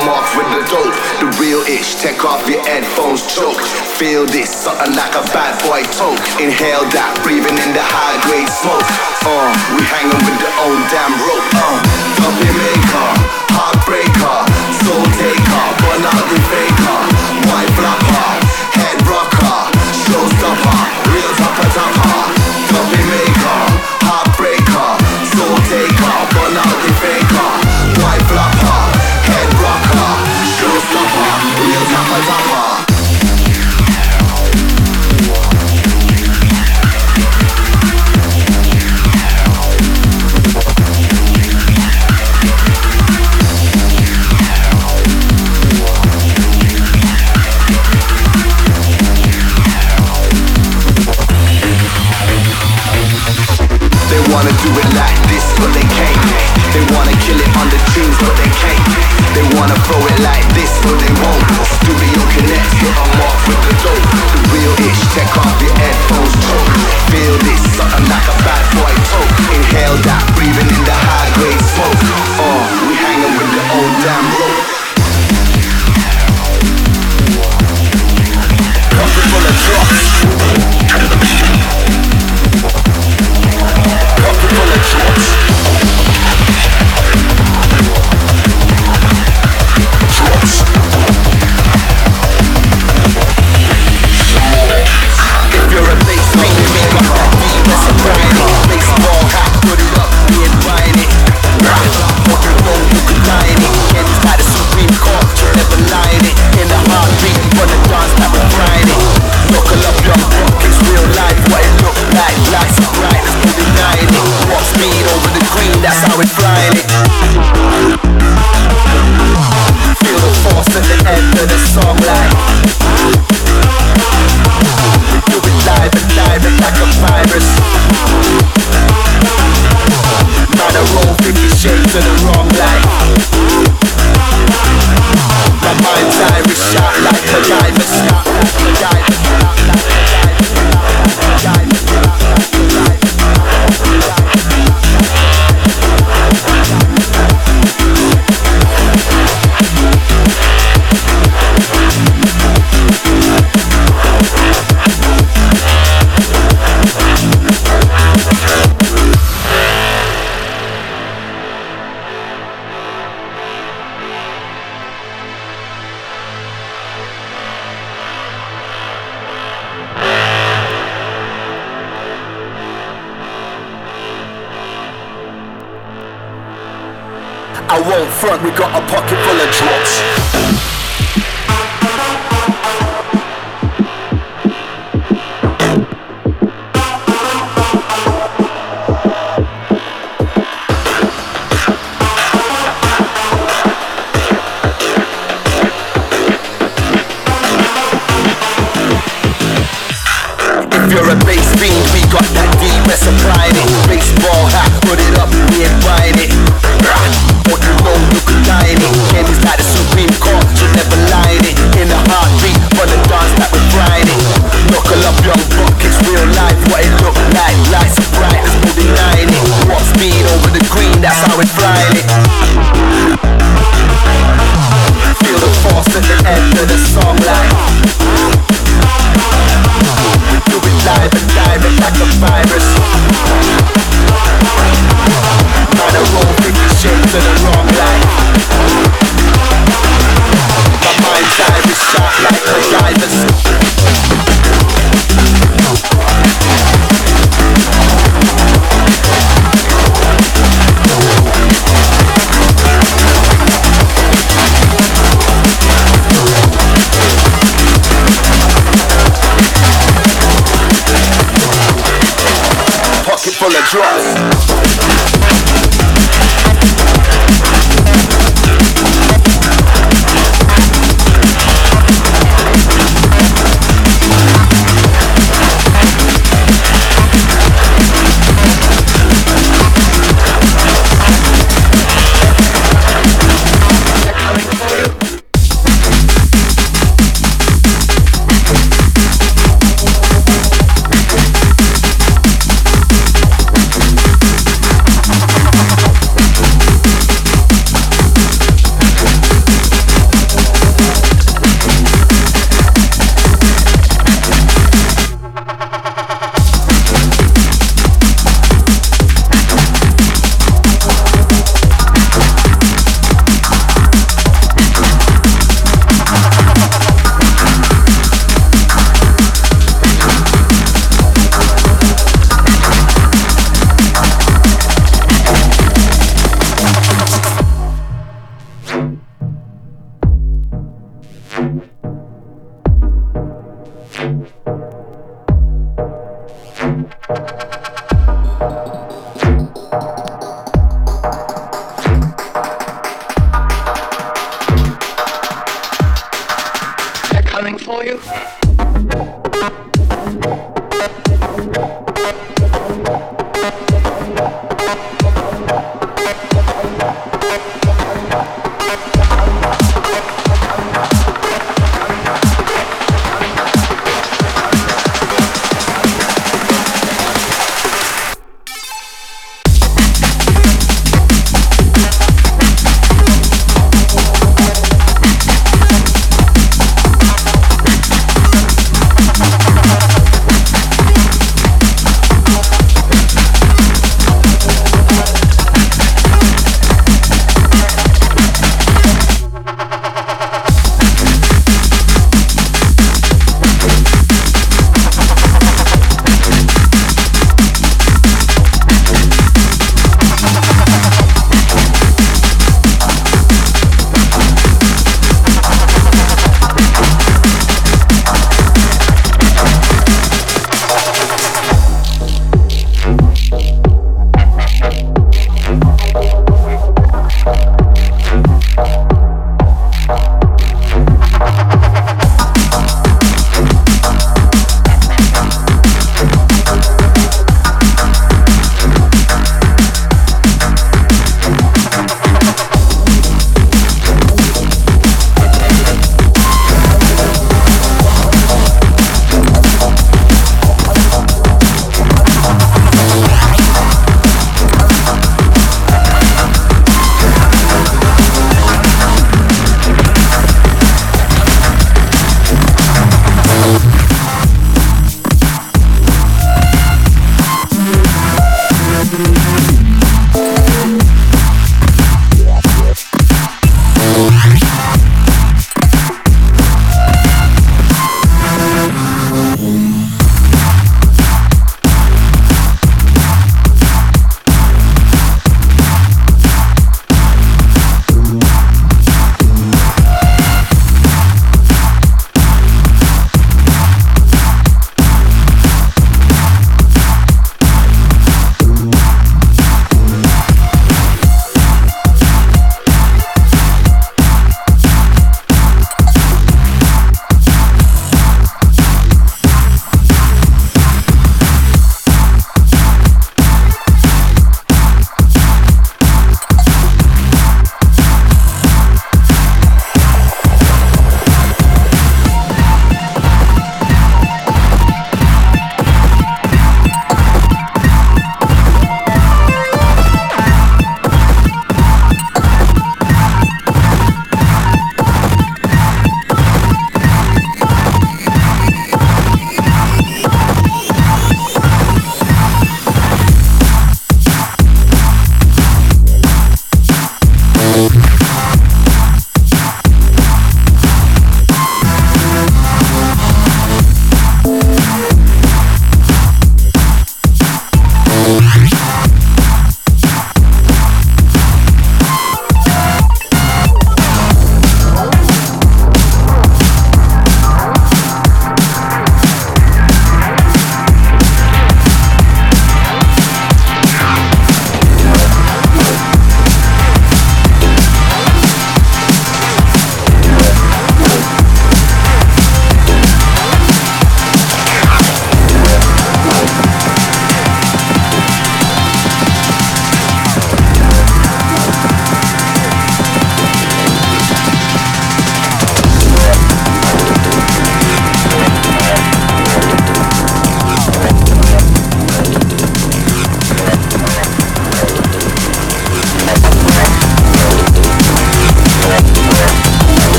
I'm with the dope. The real itch. take off your headphones, choke. Feel this, something like a bad boy toke. Inhale that, breathing in the high grade smoke. Uh, we hanging with the old damn rope. Uh, Dumpy maker, heartbreaker, soul taker, but not the faker. wanna throw it like this, but they won't. Studio Connect, hit a mark with the dope. The real ish, take off your headphones, choke. Feel this, something like a bad boy toke. Inhale that, breathing in the high grade smoke. Oh, we hanging with the old damn rope.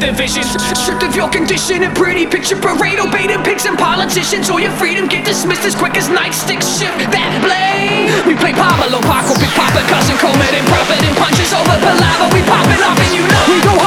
their visions. Stripped of your condition and pretty picture parade, obeying pigs and politicians. All your freedom get dismissed as quick as nightsticks shift that blade. We play Pablo, Paco, Big Papa, cousin Coleman, and profit and punches over palaver. We popping off and you know we don't.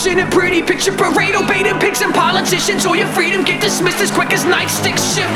politician and pretty picture. Parade, obeying pigs and politicians, All your freedom get dismissed as quick as nightstick shift.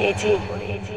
眼镜我的眼镜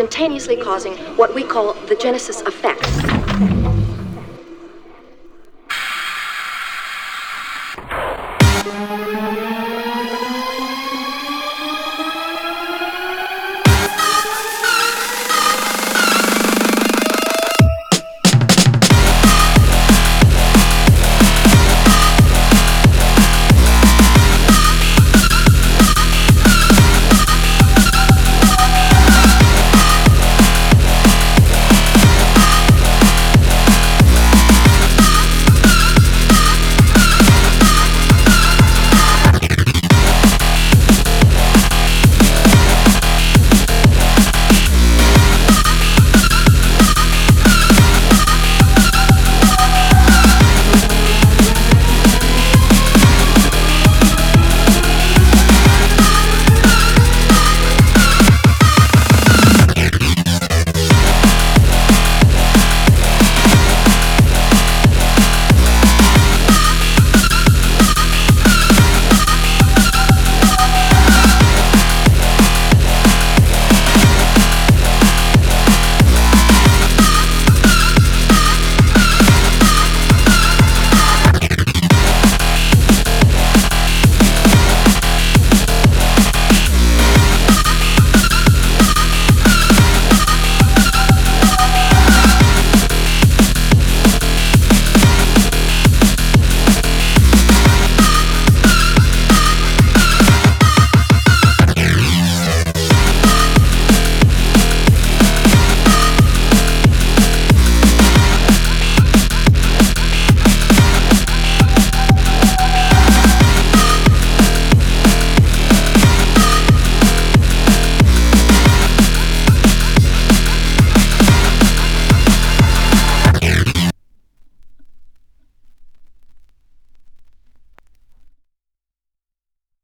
instantaneously causing what we call the Genesis effect.